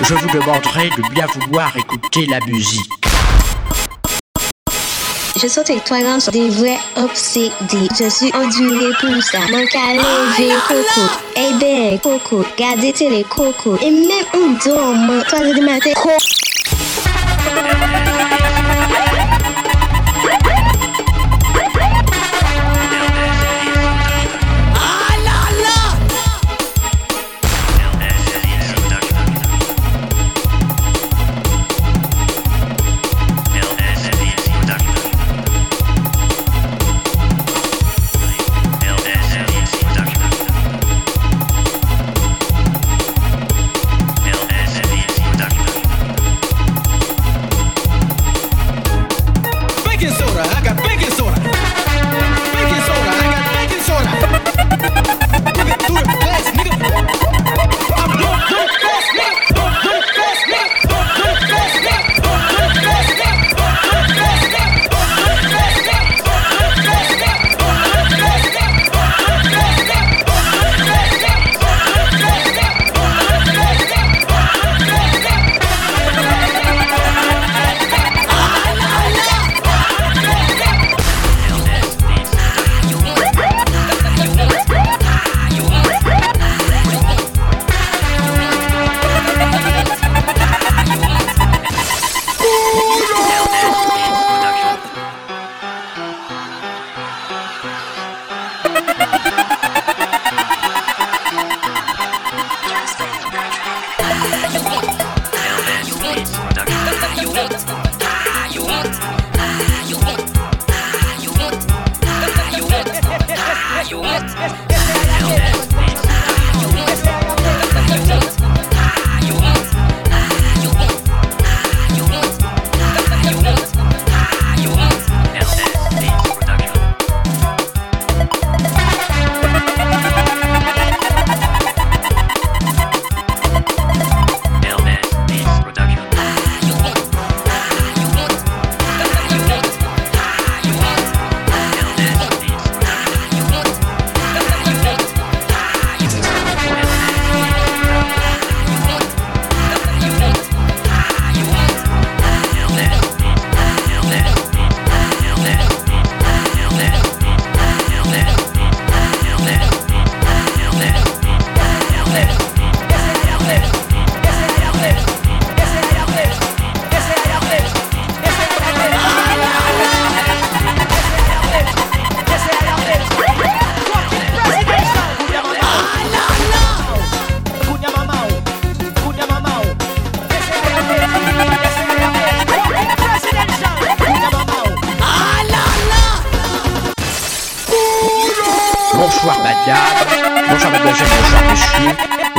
Je vous demanderai de bien vouloir écouter la musique. Je sens que toi des vrais obsédés. Je suis endurée pour ça. Donc allez, lever coco. Eh ben, coco. Gardez télé coco. Et même on dort, toi de matin. yes, yes.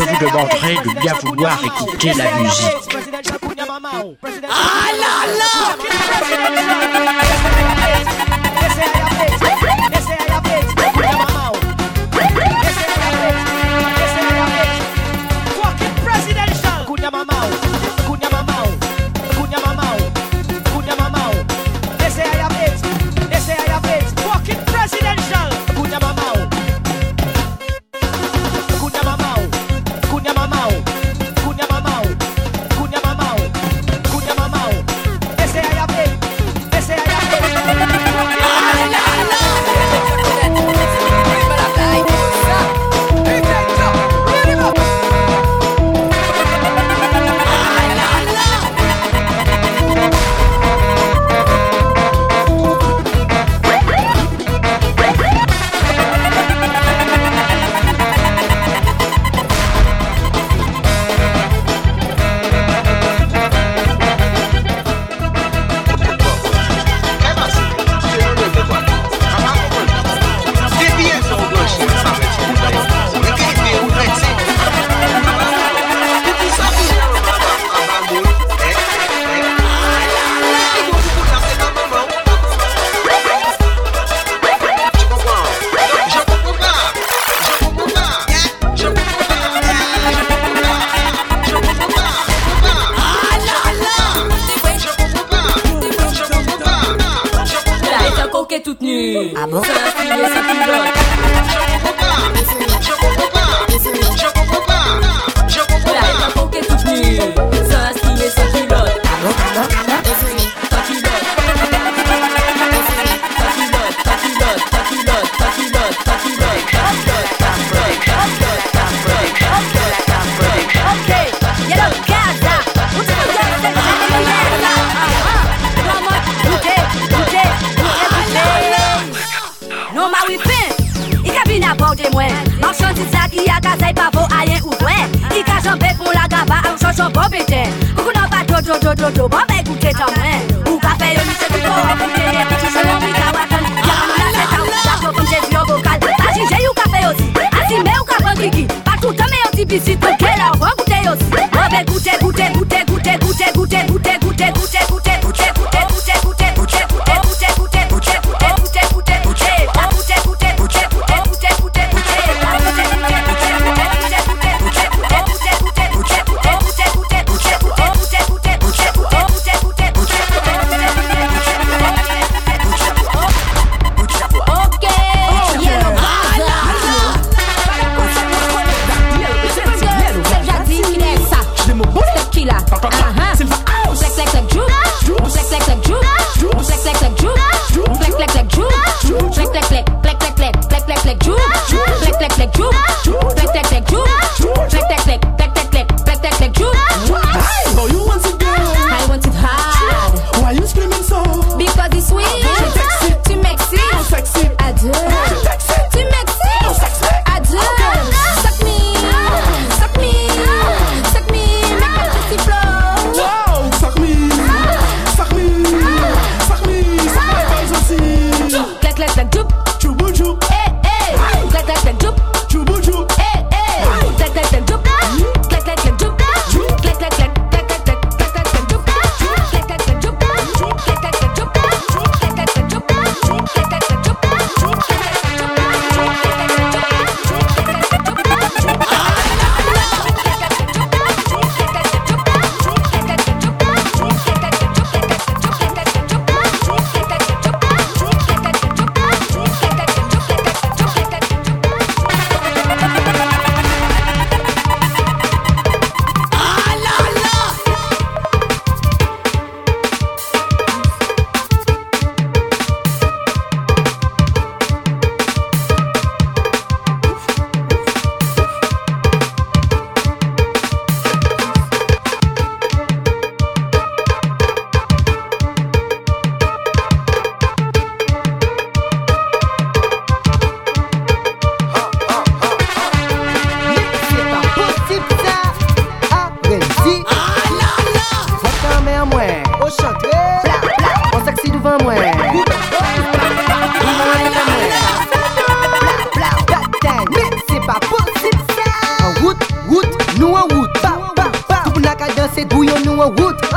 Je vous demanderai de bien vouloir écouter la musique. Ah sentido. Mwen ma wipen I ka bin aborde mwen Mwen chanti sa ki a kazay pa vo ayen ou vwen I ka janbe pou la gava a ou chan chan bo beten Koukou nan pa do do do do do Mwen me goute tan mwen Ou ka fe yo lise koukou Ou koute ye piti chan mwen mi ka watan Yaman mwen la seta ou la fo koum jes yo vokal A jije yo ka fe yo si Asime yo ka fan gigi Patoutan me yo si bisit Kouke la ou van goute yo si Mwen me goute goute goute goute goute goute goute goute goute goute goute goute like droop, like like like droop, droop.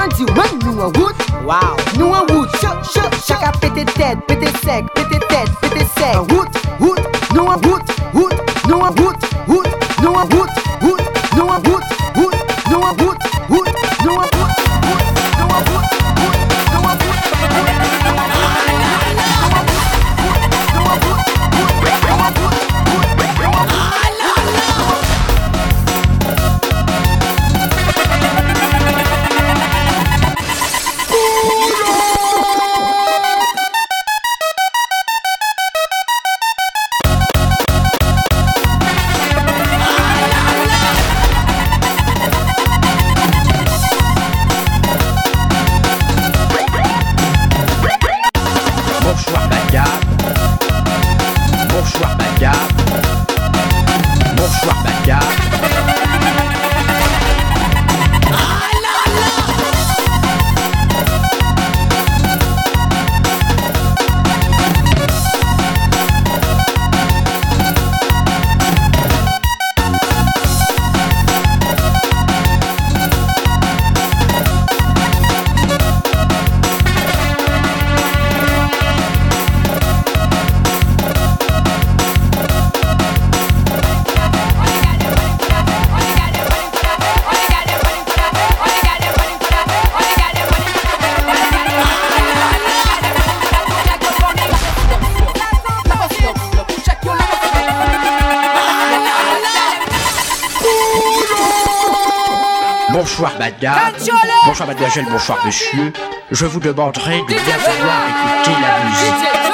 bandit, ouais, nous en route. Wow. Nous en route, choc, choc, choc. Chacun pété tête, pété sec, pété tête, pété sec. En route. Bonsoir madame, bonsoir mademoiselle, bonsoir monsieur. Je vous demanderai de bien vouloir écouter la musique.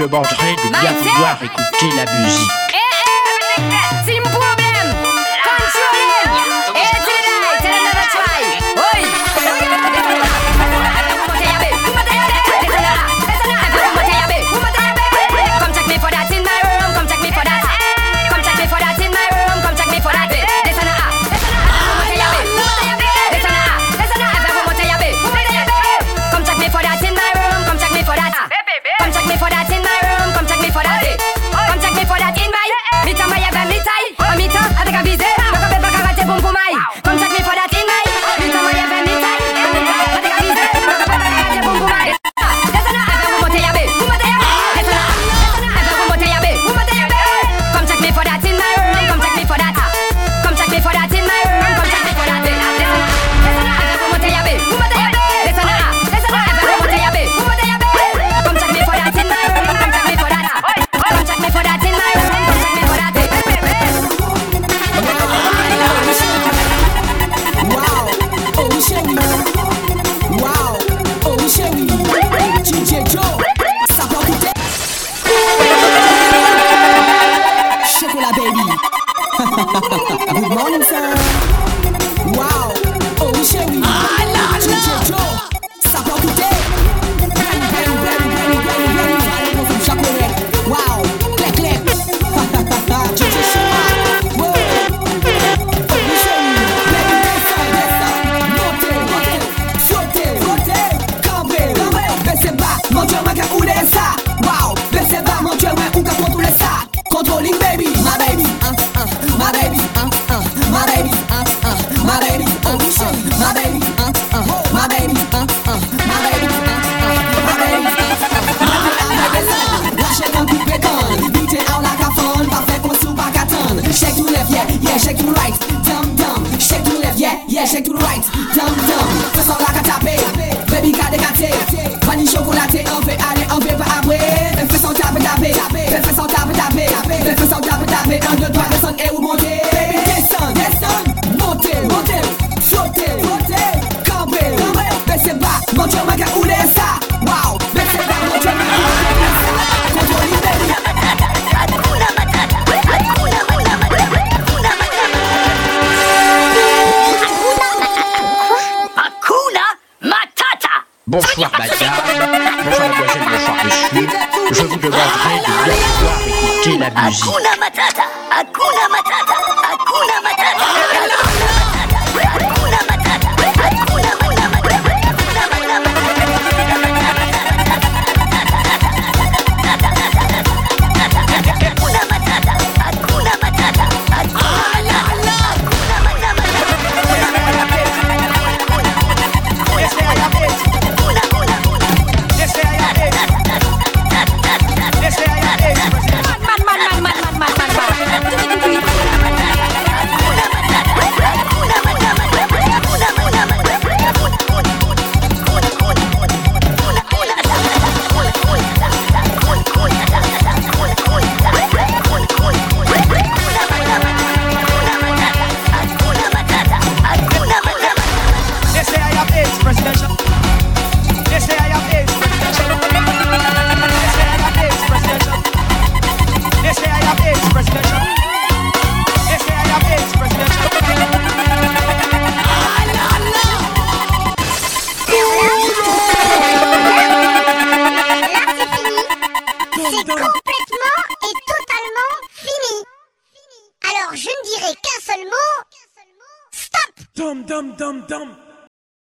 je mangerai de bien vouloir écouter la musique. Eh Bonsoir madame, bonsoir mademoiselle, bonsoir monsieur. Je vous demanderai de bien pouvoir écouter la musique. Hakuna Matata Hakuna Matata Yes, I.